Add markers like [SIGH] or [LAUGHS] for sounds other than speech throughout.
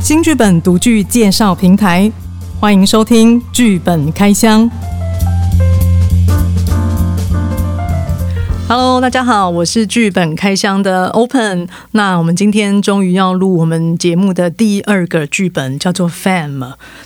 新剧本独具介绍平台，欢迎收听剧本开箱。Hello，大家好，我是剧本开箱的 Open。那我们今天终于要录我们节目的第二个剧本，叫做《Fam》。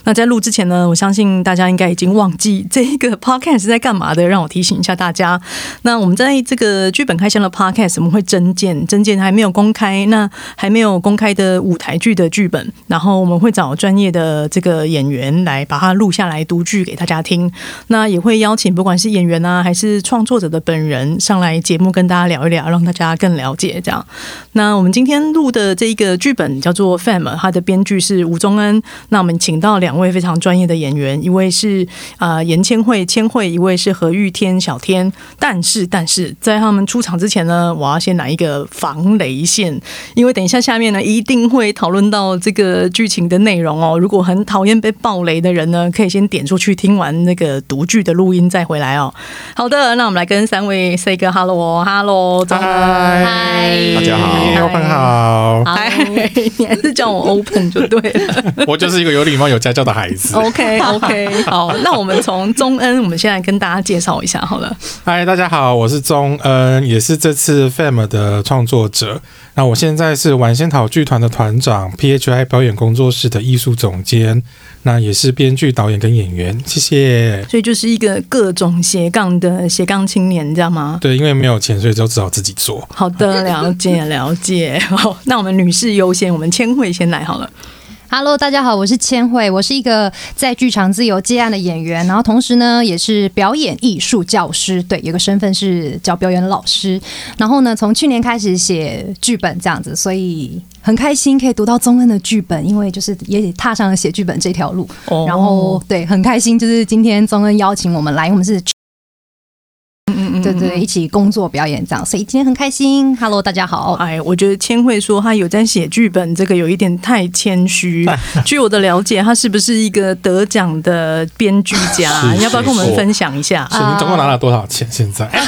那在录之前呢，我相信大家应该已经忘记这一个 Podcast 是在干嘛的，让我提醒一下大家。那我们在这个剧本开箱的 Podcast，我们会增建，增建还没有公开，那还没有公开的舞台剧的剧本，然后我们会找专业的这个演员来把它录下来读剧给大家听。那也会邀请不管是演员啊，还是创作者的本人上来。节目跟大家聊一聊，让大家更了解这样。那我们今天录的这一个剧本叫做《Fam》，它的编剧是吴宗恩。那我们请到两位非常专业的演员，一位是啊严千惠千惠，一位是何玉天小天。但是，但是在他们出场之前呢，我要先来一个防雷线，因为等一下下面呢一定会讨论到这个剧情的内容哦。如果很讨厌被爆雷的人呢，可以先点出去听完那个读剧的录音再回来哦。好的，那我们来跟三位 say 个 hello hello，嗨，大家好，open 好，嗨，[LAUGHS] 你还是叫我 open 就对了。[LAUGHS] 我就是一个有礼貌、有家教的孩子。OK OK，好，那我们从中恩，我们先来跟大家介绍一下好了。嗨，大家好，我是中恩，也是这次 Fam 的创作者。那我现在是晚仙桃剧团的团长，PHI 表演工作室的艺术总监，那也是编剧、导演跟演员。谢谢。所以就是一个各种斜杠的斜杠青年，知道吗？对，因为没有钱，所以就只好自己做。好的，了解了解。好，那我们女士优先，我们千惠先来好了。Hello，大家好，我是千惠，我是一个在剧场自由接案的演员，然后同时呢也是表演艺术教师，对，有个身份是教表演老师。然后呢，从去年开始写剧本这样子，所以很开心可以读到宗恩的剧本，因为就是也踏上了写剧本这条路。哦然后对，很开心，就是今天宗恩邀请我们来，我们是。嗯对对，一起工作表演这样，所以今天很开心。Hello，大家好。哎，我觉得千惠说她有在写剧本，这个有一点太谦虚。[LAUGHS] 据我的了解，她是不是一个得奖的编剧家？你 [LAUGHS] 要不要跟我们分享一下？是，你总共拿了多少钱？现在？[LAUGHS]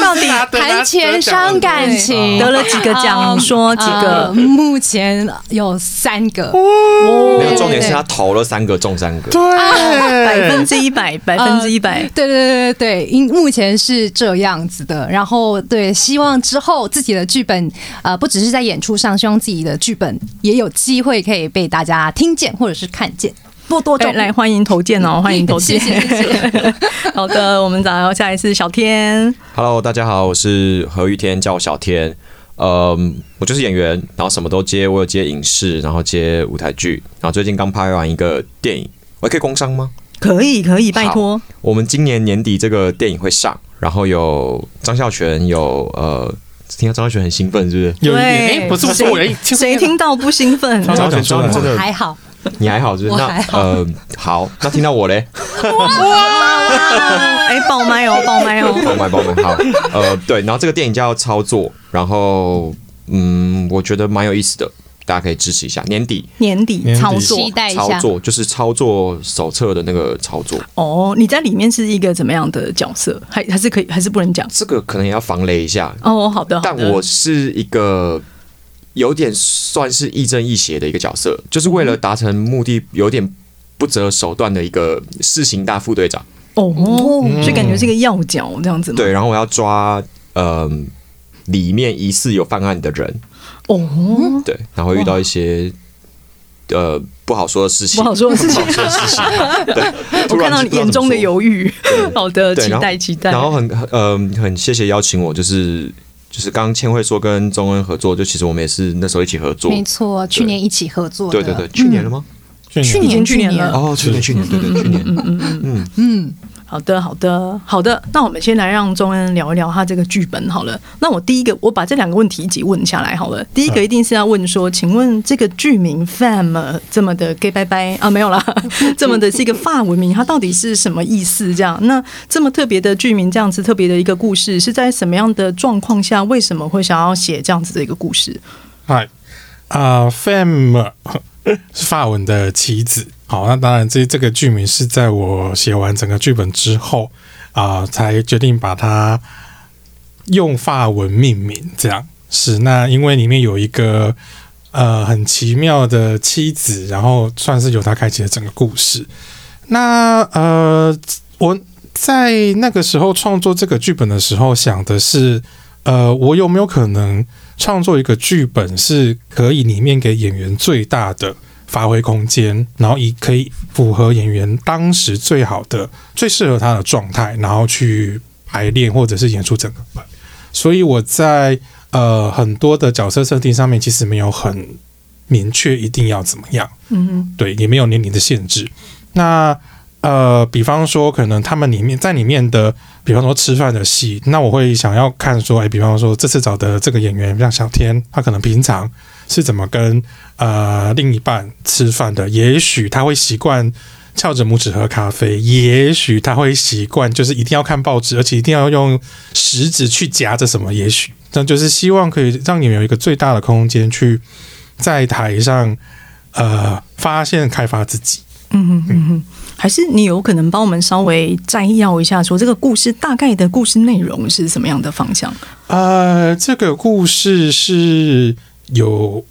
到底谈钱伤感情，得了几个奖？你说几呃个？目前有三个，没有，重点是他投了三个中三个，对百分之一百，百分之一百。对对对对对，因目前是这样子的。然后对，希望之后自己的剧本，呃，不只是在演出上，希望自己的剧本也有机会可以被大家听见或者是看见。多多哎，来欢迎投件哦，欢迎投件。谢谢谢谢。[LAUGHS] 好的，我们找下一次小天。Hello，大家好，我是何玉天，叫我小天。呃，我就是演员，然后什么都接，我有接影视，然后接舞台剧，然后最近刚拍完一个电影，我可以工商吗？可以，可以，拜托。我们今年年底这个电影会上，然后有张孝全，有呃，听到张孝全很兴奋，是不是？有一点，对哎，不是不是，我有谁听到不兴奋？张孝全出来真的还好，你还好，就是？那我还好呃，好，那听到我嘞，哇哎，爆麦哦，爆麦哦。爆麦爆麦，好，呃，对，然后这个电影叫操作，然后嗯，我觉得蛮有意思的，大家可以支持一下。年底年底操作期待一下。操作就是操作手册的那个操作，哦，你在里面是一个怎么样的角色？还还是可以，还是不能讲？这个可能也要防雷一下。哦，好的，好的。但我是一个有点算是亦正亦邪的一个角色，就是为了达成目的，有点不择手段的一个市刑大副队长。哦，所以感觉是一个要角这样子吗？对，然后我要抓呃里面疑似有犯案的人，哦，对，然后遇到一些呃不好说的事情，不好说的事情。不好说的事情，[LAUGHS] 对，我看到你眼中的犹豫。[LAUGHS] 好的，期待期待。然后很很呃很谢谢邀请我，就是就是刚刚千惠说跟钟恩合作，就其实我们也是那时候一起合作，没错，去年一起合作的。对对对，去年了吗？去去年年去年了哦，去年去年对对去年嗯嗯嗯，嗯，好的，好的，好的。那我们先来让钟恩聊一聊他这个剧本好了。那我第一个，我把这两个问题一起问下来好了。第一个一定是要问说，请问这个剧名 “fam” 这么的 gay 拜拜啊，没有啦，[LAUGHS] 这么的是一个法文名，它到底是什么意思？这样，那这么特别的剧名，这样子特别的一个故事，是在什么样的状况下，为什么会想要写这样子的一个故事？嗨啊，Fam 是法文的棋子。好，那当然这这个剧名是在我写完整个剧本之后啊、才决定把它用法文命名。这样是那因为里面有一个呃很奇妙的妻子，然后算是由他开启了整个故事。那呃，我在那个时候创作这个剧本的时候，想的是，呃，我有没有可能创作一个剧本，是可以里面给演员最大的发挥空间，然后以可以符合演员当时最好的、最适合他的状态，然后去排练或者是演出整个本。所以我在呃很多的角色设定上面，其实没有很明确一定要怎么样。嗯哼，对，也没有年龄的限制。那呃，比方说，可能他们里面在里面的，比方说吃饭的戏，那我会想要看说，哎，比方说这次找的这个演员像小天，他可能平常是怎么跟呃另一半吃饭的？也许他会习惯翘着拇指喝咖啡，也许他会习惯就是一定要看报纸，而且一定要用食指去夹着什么？也许那就是希望可以让你们有一个最大的空间去在台上呃发现开发自己。嗯哼嗯哼，还是你有可能帮我们稍微摘要一下，说这个故事大概的故事内容是什么样的方向？呃，这个故事是有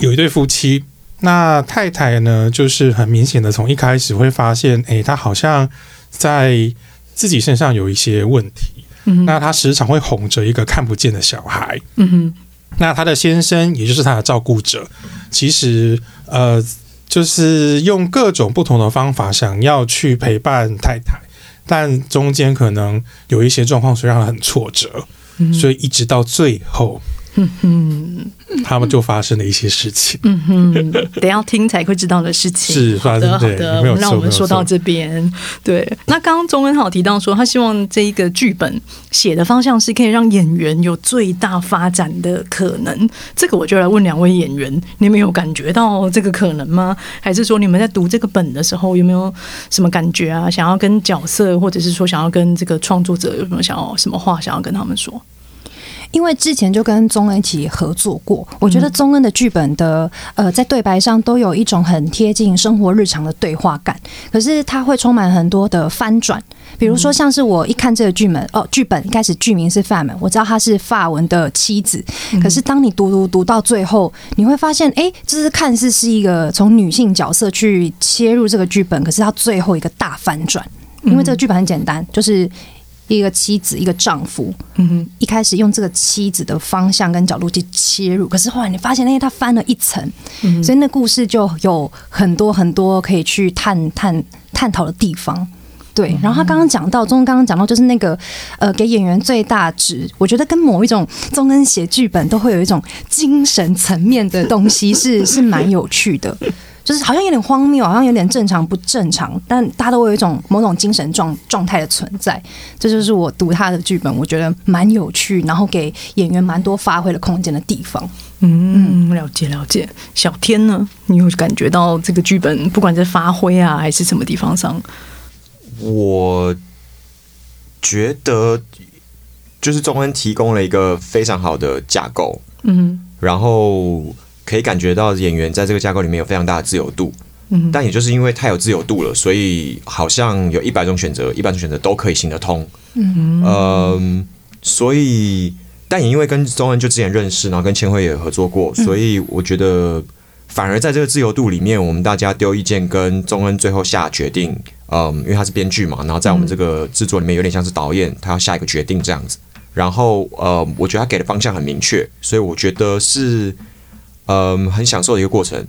有一对夫妻，那太太呢，就是很明显的从一开始会发现，诶，她好像在自己身上有一些问题。嗯那她时常会哄着一个看不见的小孩。嗯哼。那她的先生，也就是她的照顾者，其实呃，就是用各种不同的方法想要去陪伴太太，但中间可能有一些状况，所以让她很挫折，嗯所以一直到最后，嗯他们就发生了一些事情。嗯哼，等要听才会知道的事情。[LAUGHS] 是的，好生对的，没有让我们说到这边。对，那刚刚钟恩好提到说，他希望这一个剧本写的方向是可以让演员有最大发展的可能。这个我就来问两位演员，你们有感觉到这个可能吗？还是说你们在读这个本的时候有没有什么感觉啊？想要跟角色，或者是说想要跟这个创作者有什么想要什么话想要跟他们说？因为之前就跟宗恩一起合作过，我觉得宗恩的剧本的呃，在对白上都有一种很贴近生活日常的对话感，可是它会充满很多的翻转。比如说，像是我一看这个剧本，哦，剧本一开始剧名是 Fam，我知道她是法文的妻子，可是当你读读读到最后，你会发现，哎，这是看似是一个从女性角色去切入这个剧本，可是它最后一个大反转，因为这个剧本很简单，就是一个妻子，一个丈夫，嗯哼，一开始用这个妻子的方向跟角度去切入，可是后来你发现，哎，他翻了一层，嗯所以那故事就有很多很多可以去探探探讨的地方。对，然后他刚刚讲到，钟刚刚讲到，就是那个呃，给演员最大值，我觉得跟某一种钟恩写剧本都会有一种精神层面的东西是 [LAUGHS] 是蛮有趣的，就是好像有点荒谬，好像有点正常不正常，但大家都会有一种某种精神状状态的存在。这就是我读他的剧本，我觉得蛮有趣，然后给演员蛮多发挥的空间的地方。嗯，了解了解。小天呢，你有感觉到这个剧本不管在发挥啊，还是什么地方上？我觉得就是中恩提供了一个非常好的架构，嗯然后可以感觉到演员在这个架构里面有非常大的自由度。嗯但也就是因为太有自由度了，所以好像有一百种选择，一百种选择都可以行得通。嗯嗯，所以但也因为跟中恩就之前认识，然后跟千惠也合作过，所以我觉得反而在这个自由度里面，我们大家丢意见跟中恩最后下决定，嗯，因为他是编剧嘛，然后在我们这个制作里面有点像是导演，他要下一个决定这样子。然后呃，我觉得他给的方向很明确，所以我觉得是嗯很享受的一个过程。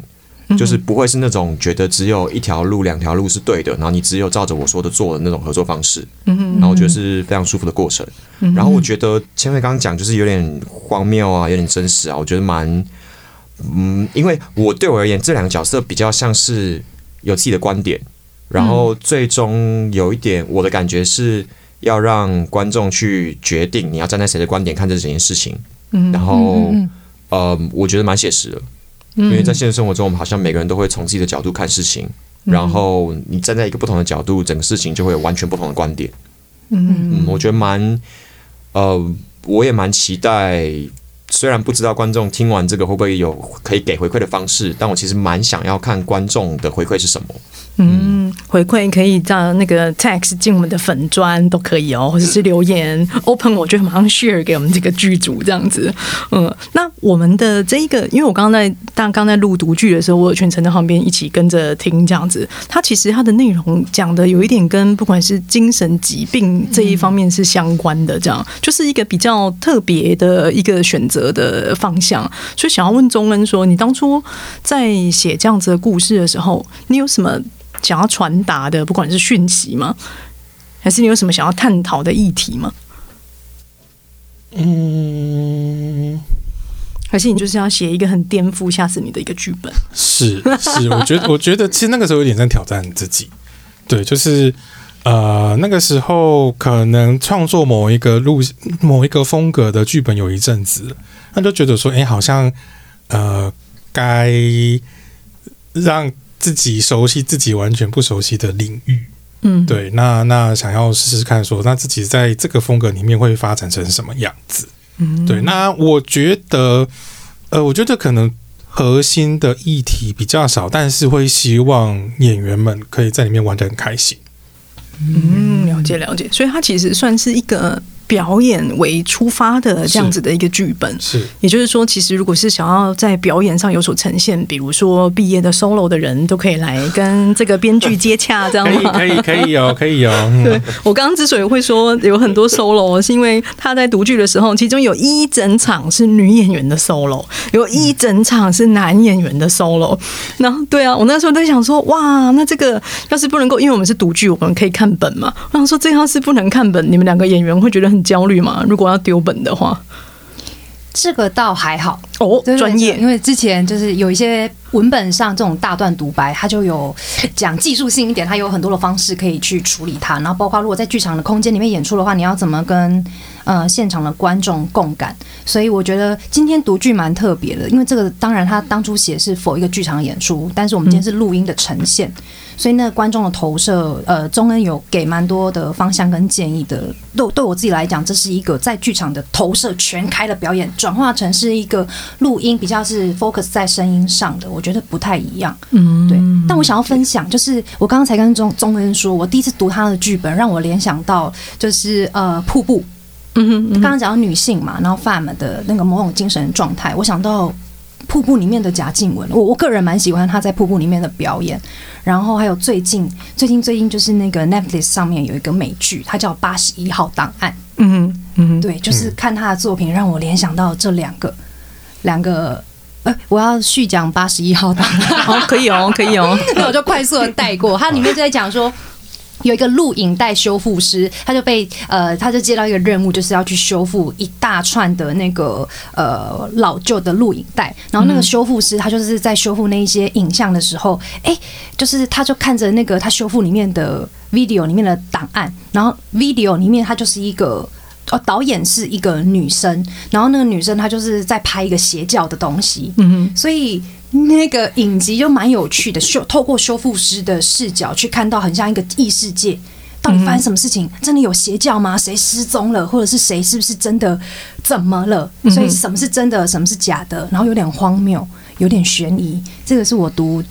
就是不会是那种觉得只有一条路、两条路是对的，然后你只有照着我说的做的那种合作方式。嗯然后我觉得是非常舒服的过程。然后我觉得千惠刚刚讲就是有点荒谬啊，有点真实啊，我觉得蛮嗯，因为我对我而言，这两个角色比较像是有自己的观点，然后最终有一点我的感觉是要让观众去决定你要站在谁的观点看这整件事情。嗯然后嗯嗯呃，我觉得蛮写实的。嗯因为在现实生活中，我们好像每个人都会从自己的角度看事情，嗯然后你站在一个不同的角度，整个事情就会有完全不同的观点。嗯嗯，我觉得蛮，呃，我也蛮期待。虽然不知道观众听完这个会不会有可以给回馈的方式，但我其实蛮想要看观众的回馈是什么。嗯，回馈可以到那个 text 进我们的粉砖都可以哦，或者是留言 open，我就马上 share 给我们这个剧组这样子。嗯，那我们的这一个，因为我刚刚在大刚在录读剧的时候，我有全程在旁边一起跟着听这样子。它其实它的内容讲的有一点跟不管是精神疾病这一方面是相关的，这样就是一个比较特别的一个选择的方向。所以想要问钟恩说，你当初在写这样子的故事的时候，你有什么？想要传达的，不管是讯息吗，还是你有什么想要探讨的议题吗？嗯，还是你就是要写一个很颠覆、吓死你的一个剧本？是是，我觉得我觉得其实那个时候有点在挑战自己。对，就是呃，那个时候可能创作某一个路、某一个风格的剧本有一阵子，那就觉得说，哎，好像呃，该让。自己熟悉自己完全不熟悉的领域，嗯，对，那那想要试试看，说那自己在这个风格里面会发展成什么样子？嗯，对，那我觉得，呃，我觉得可能核心的议题比较少，但是会希望演员们可以在里面玩的很开心。嗯，了解了解，所以它其实算是一个。表演为出发的这样子的一个剧本，是，也就是说，其实如果是想要在表演上有所呈现，比如说毕业的 solo 的人都可以来跟这个编剧接洽，这样吗？可以，可以，[LAUGHS] 可以有，可以有。对我刚刚之所以会说有很多 solo，是因为他在读剧的时候，其中有一整场是女演员的 solo，有一整场是男演员的 solo。然后，对啊，我那时候在想说，哇，那这个要是不能够，因为我们是读剧，我们可以看本嘛。我想说，这要是不能看本，你们两个演员会觉得很。焦虑吗？如果要丢本的话，这个倒还好哦，专业，因为之前就是有一些文本上这种大段独白，它就有讲技术性一点，它有很多的方式可以去处理它。然后包括如果在剧场的空间里面演出的话，你要怎么跟呃现场的观众共感？所以我觉得今天读剧蛮特别的，因为这个当然他当初写是否一个剧场演出，但是我们今天是录音的呈现。所以那个观众的投射，呃，中恩有给蛮多的方向跟建议的。对对我自己来讲，这是一个在剧场的投射全开的表演，转化成是一个录音，比较是 focus 在声音上的，我觉得不太一样。嗯，对。但我想要分享，就是我刚刚才跟中中恩说，我第一次读他的剧本，让我联想到就是呃瀑布。嗯哼，刚刚讲到女性嘛，然后 fam 的那个某种精神状态，我想到。瀑布里面的贾静雯，我我个人蛮喜欢她在瀑布里面的表演。然后还有最近最近最近就是那个 Netflix 上面有一个美剧，它叫《八十一号档案》。嗯嗯，对，就是看她的作品，让我联想到这两个两个。呃，我要续讲《八十一号档案》，[LAUGHS] 好，可以哦，可以哦。[LAUGHS] 那我就快速的带过，它里面就在讲说。有一个录影带修复师，他就被呃，他就接到一个任务，就是要去修复一大串的那个呃老旧的录影带。然后那个修复师，他就是在修复那一些影像的时候，哎，就是他就看着那个他修复里面的 video 里面的档案，然后 video 里面他就是一个哦，导演是一个女生，然后那个女生她就是在拍一个邪教的东西，嗯所以。那个影集就蛮有趣的，修透过修复师的视角去看到很像一个异世界，到底发生什么事情？真的有邪教吗？谁失踪了？或者是谁是不是真的怎么了？所以什么是真的，什么是假的？然后有点荒谬，有点悬疑。这个是我读。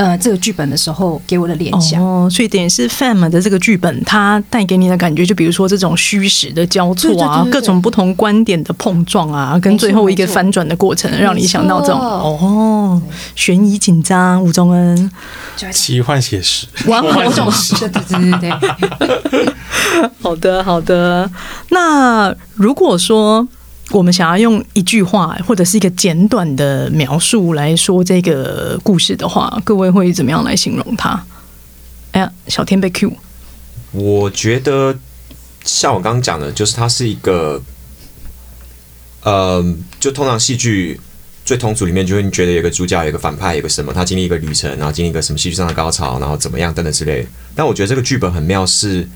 呃，这个剧本的时候给我的联想。哦，所以等于是 Fam 的这个剧本，它带给你的感觉，就比如说这种虚实的交错啊，各种不同观点的碰撞啊，跟最后一个翻转的过程，让你想到这种哦，悬疑紧张，吴宗恩，奇幻写实，完幻写实，对对对对，[LAUGHS] 好的好的，那如果说。我们想要用一句话或者是一个简短的描述来说这个故事的话，各位会怎么样来形容它？哎呀，小天被 Q。我觉得像我刚刚讲的，就是它是一个，呃，就通常戏剧最通俗里面，就会觉得有个主角，有个反派，有个什么，他经历一个旅程，然后经历一个什么戏剧上的高潮，然后怎么样等等之类。但我觉得这个剧本很妙，是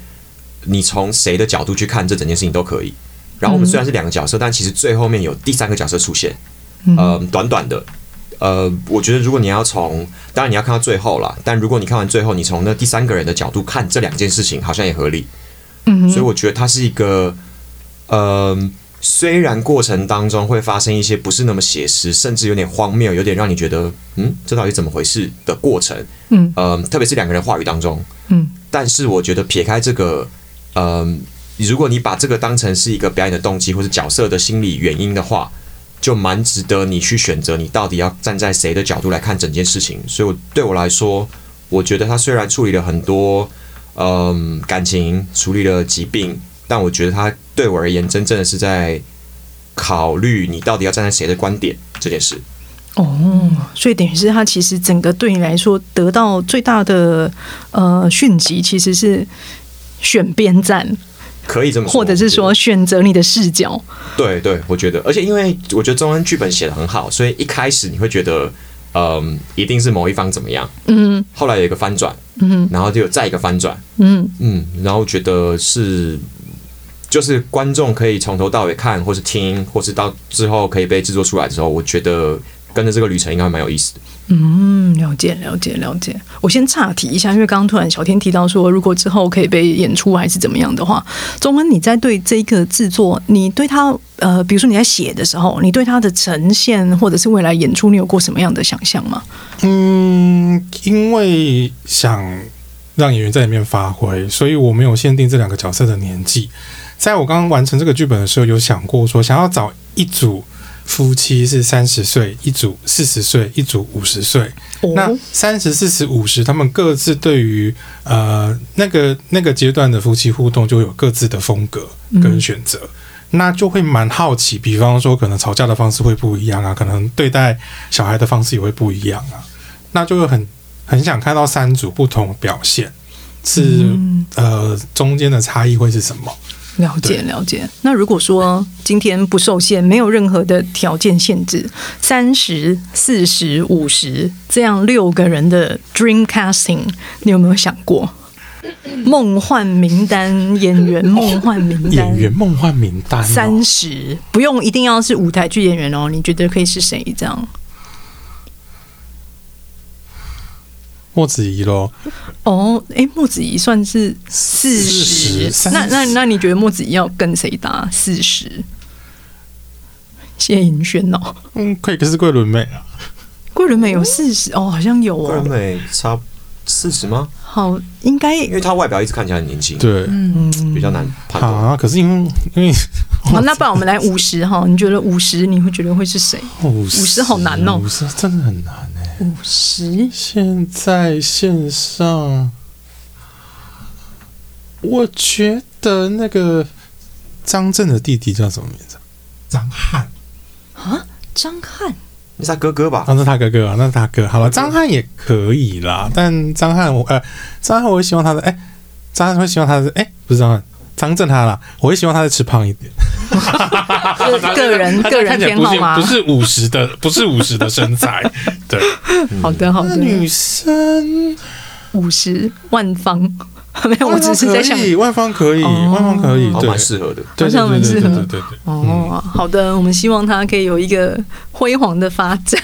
你从谁的角度去看这整件事情都可以。然后我们虽然是两个角色，但其实最后面有第三个角色出现。呃，短短的，呃，我觉得如果你要从，当然你要看到最后了。但如果你看完最后，你从那第三个人的角度看这两件事情，好像也合理。嗯，所以我觉得它是一个，呃，虽然过程当中会发生一些不是那么写实，甚至有点荒谬，有点让你觉得嗯，这到底怎么回事的过程，嗯。呃，特别是两个人话语当中，嗯。但是我觉得撇开这个，嗯、如果你把这个当成是一个表演的动机或是角色的心理原因的话，就蛮值得你去选择你到底要站在谁的角度来看整件事情。所以我对我来说，我觉得他虽然处理了很多嗯感情，处理了疾病，但我觉得他对我而言，真正的是在考虑你到底要站在谁的观点这件事。哦，所以等于是他其实整个对你来说得到最大的呃讯息，其实是选边站，可以这么说，或者是说选择你的视角。对对，我觉得，而且因为我觉得中恩剧本写的很好，所以一开始你会觉得，嗯，一定是某一方怎么样，嗯。后来有一个翻转，嗯然后就有再一个翻转，嗯。嗯，然后觉得是，就是观众可以从头到尾看，或是听，或是到之后可以被制作出来的时候，我觉得跟着这个旅程应该会蛮有意思的。嗯，了解了解了解。我先岔题一下，因为刚刚突然小天提到说，如果之后可以被演出还是怎么样的话，钟恩，你在对这个制作，你对他呃，比如说你在写的时候，你对他的呈现或者是未来演出，你有过什么样的想象吗？嗯，因为想让演员在里面发挥，所以我没有限定这两个角色的年纪。在我刚刚完成这个剧本的时候，有想过说想要找一组夫妻是三十岁，一组四十岁，一组五十岁。那哦三十、四十、五十，他们各自对于呃那个那个阶段的夫妻互动，就有各自的风格跟选择。那就会蛮好奇，比方说可能吵架的方式会不一样啊，可能对待小孩的方式也会不一样啊。那就会很很想看到三组不同的表现，是、呃中间的差异会是什么？了解了解。那如果说今天不受限，没有任何的条件限制，三十四十五十这样六个人的 dream casting，你有没有想过？[LAUGHS] 梦幻名单演员，梦幻名单演员梦幻名单、哦，三十，不用一定要是舞台剧演员哦。你觉得可以是谁？这样莫子怡咯，哦，哎，莫子怡算是四十，那那那你觉得莫子怡要跟谁搭？四十？谢盈萱哦，嗯，可以可是桂纶镁啊，桂纶镁有四十？哦，好像有哦。桂纶哦，镁差四十吗？好应该因为他外表一直看起来很年轻，对，嗯比较难判断。啊，可是因为因为 [LAUGHS] 好，那不然我们来五十哈，你觉得五十你会觉得会是谁？五50好难哦。五十真的很难。哎、五十现在线上，我觉得那个张震的弟弟叫什么名字？张翰，啊，张翰那是他哥哥吧？啊，那是他哥哥啊，那是他哥。好了，张翰也可以啦，但张翰我呃，张翰我会希望他的哎、张翰会希望他的哎、不是张翰，张震他啦，我会希望他再吃胖一点。[LAUGHS] 个人个人偏好吗不？是五十的，不是五十的 [LAUGHS] 身材，对。好的好的，女生五十万方 [LAUGHS] 没有，我只是在想可以，万方可以，哦万方可以，蛮，适合的。对好像蛮适合对对对对对。哦，好的，我们希望他可以有一个辉煌的发展。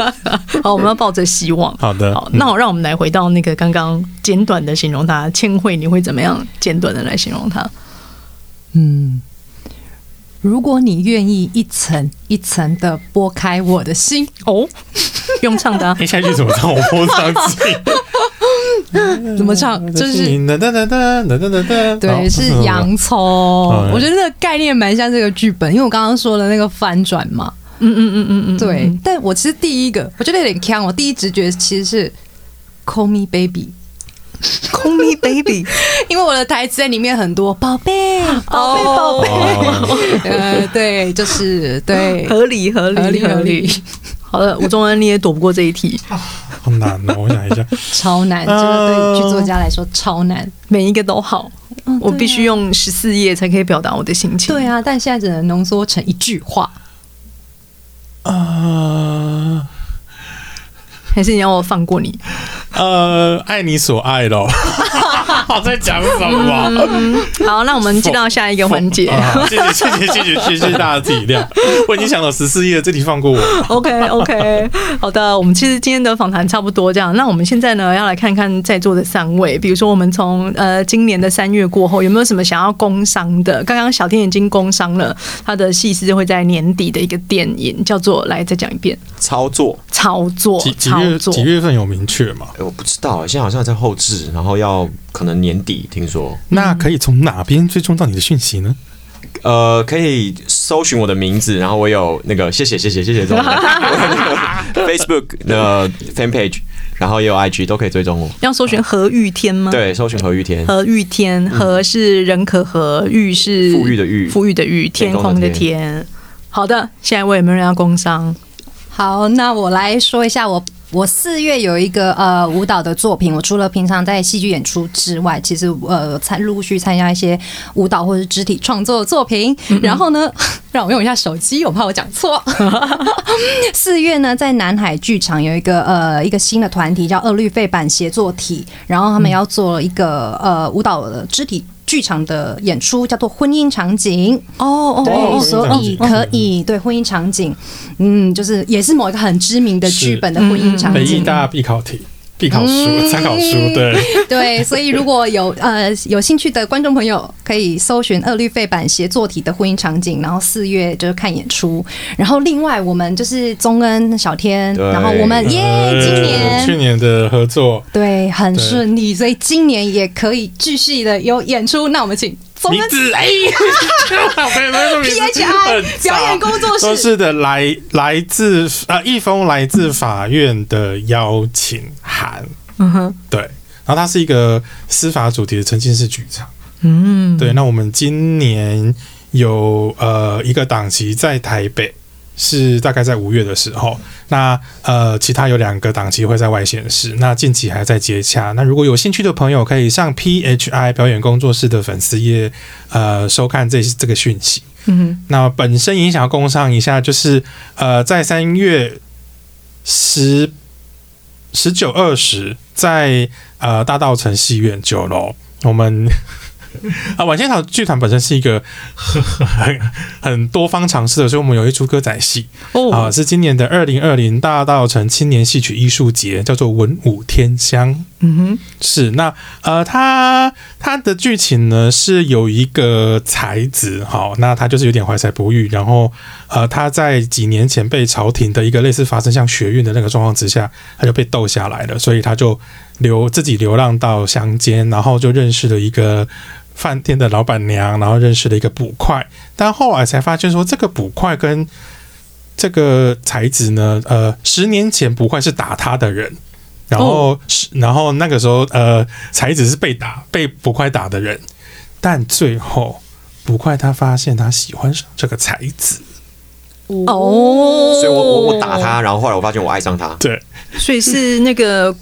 [LAUGHS] 好，我们要抱着希望。好的，好，那我让我们来回到那个刚刚简短的形容他，千惠，你会怎么样简短的来形容他？嗯，如果你愿意一层一层的剥开我的心，哦，用唱的、啊，哎，下一句怎么唱？我播上去，[LAUGHS] 怎么唱就是对是洋葱我觉得那个概念蛮像这个剧本因为我刚刚说了那个翻转嘛嗯嗯嗯嗯嗯对但我其实第一个我觉得有点呛我第一直觉其实是 call me baby call me baby 因为我的台词在里面很多宝贝宝贝宝贝呃对就是对合理合理合理合理好的，吴宗恩你也躲不过这一题，好难哦，我想一下，[LAUGHS] 超难，这个对剧作家来说超难。每一个都好，嗯我必须用十四页才可以表达我的心情。对啊，但现在只能浓缩成一句话。呃还是你要我放过你？呃，爱你所爱咯。[LAUGHS] 好在讲什么？好，那我们进到下一个环节。啊 [LAUGHS] 谢谢谢谢谢谢谢谢大家的体谅，我已经想到十四页，这题放过我。OK OK，好的，我们其实今天的访谈差不多这样。那我们现在呢，要来看看在座的三位，比如说我们从呃今年的三月过后，有没有什么想要工商的？刚刚小天已经工商了，他的戏是会在年底的一个电影，叫做来再讲一遍，操作，操作几几月几月份有明确吗？哎我不知道，现在好像在后置，然后要可能年底听说，那可以从哪边追踪到你的讯息呢？呃，可以搜寻我的名字，然后我有那个谢谢谢谢谢谢这种 [LAUGHS] Facebook 的 fan page，然后也有 IG 都可以追踪我。要搜寻何玉天吗？。对，搜寻何玉天，何玉天，何是人可和，玉是富裕的裕富裕的裕，天空的天空的天。好的，现在我有没有人要工商？好，那我来说一下我。我四月有一个呃舞蹈的作品，我除了平常在戏剧演出之外，其实呃参陆续参加一些舞蹈或者是肢体创作的作品。然后呢，[LAUGHS] 让我用一下手机，我怕我讲错。[LAUGHS] 四月呢，在南海剧场有一个呃一个新的团体叫二律废版协作体，然后他们要做一个呃舞蹈的肢体。剧场的演出叫做婚姻场景。哦对，哦所以可以对婚姻场景，嗯，就是也是某一个很知名的剧本的婚姻场景。北艺大必考题、必考书、参考书，对，[LAUGHS] 对，所以如果有呃有兴趣的观众朋友，可以搜寻二律费版协作体的婚姻场景，然后四月就是看演出。然后另外我们就是宗恩、小天，然后我们耶，今呃年去年的合作，对很顺利，所以今年也可以继续的有演出。那我们请名字哎，没有没有名字 PHI 很表演工作室都是的，来来自啊一封来自法院的邀请函，嗯哼，对，然后它是一个司法主题的沉浸式剧场，嗯，对，那我们今年有呃一个档期在台北。是大概在五月的时候，那呃，其他有两个档期会在外县市，那近期还在接洽。那如果有兴趣的朋友，可以上 PHI 表演工作室的粉丝页，呃，收看这这个讯息。嗯那本身也想要工商一下，就是呃，在三月十十九二十，在呃大道城戏院九楼，我们 [LAUGHS] 啊晚仙草剧团本身是一个很 [LAUGHS] 很很多方尝试的，所以我们有一出歌仔戏哦，啊、哦，是今年的二零二零大道城青年戏曲艺术节，叫做文武天香。嗯哼，是那呃，它它的剧情呢是有一个才子，好，那他就是有点怀才不遇，然后呃，他在几年前被朝廷的一个类似发生像学运的那个状况之下，他就被斗下来了，所以他就流自己流浪到乡间，然后就认识了一个。饭店的老板娘，然后认识了一个捕快，但后来才发现说，这个捕快跟这个才子呢，呃，十年前捕快是打他的人，然后是，然后那个时候，呃，才子是被打被捕快打的人，但最后捕快他发现他喜欢上这个才子，哦，所以我我我打他，然后后来我发现我爱上他。对，所以是那个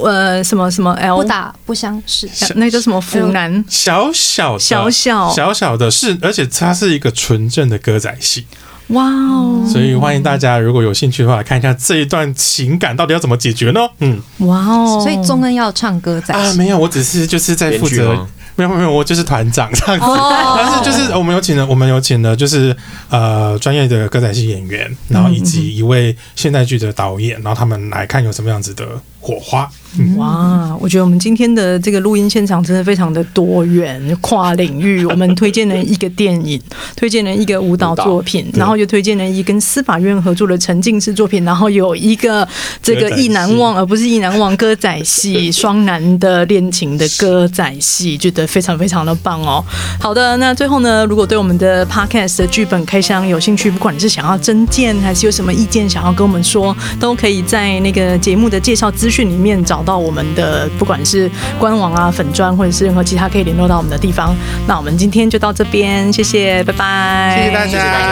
呃什么什么 L 不打不相识。那个叫什么？湖南小小的小小。小小的是，而且它是一个纯正的歌仔戏，哇哦，所以欢迎大家如果有兴趣的话，来看一下这一段情感到底要怎么解决呢？嗯。哇哦，所以宗恩要唱歌仔啊，没有，我只是就是在负责。没有没有，我就是团长这样子。哦。但是就是我们有请了，我们有请了就是呃专业的歌仔戏演员，然后以及一位现代剧的导演，然后他们来看有什么样子的火花。哇，我觉得我们今天的这个录音现场真的非常的多元、跨领域。[LAUGHS] 我们推荐了一个电影，推荐了一个舞蹈作品，然后又推荐了一跟司法院合作的沉浸式作品，然后有一个这个意难忘，而不是意难忘歌仔戏双男的恋情的歌仔戏，觉得非常非常的棒哦。好的，那最后呢，如果对我们的 podcast 的剧本开箱有兴趣，不管你是想要增建还是有什么意见想要跟我们说，都可以在那个节目的介绍资资讯里面找到我们的，不管是官网啊、粉砖或者是任何其他可以联络到我们的地方。那我们今天就到这边，谢谢，拜拜，谢谢大家，谢谢大家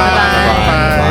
拜拜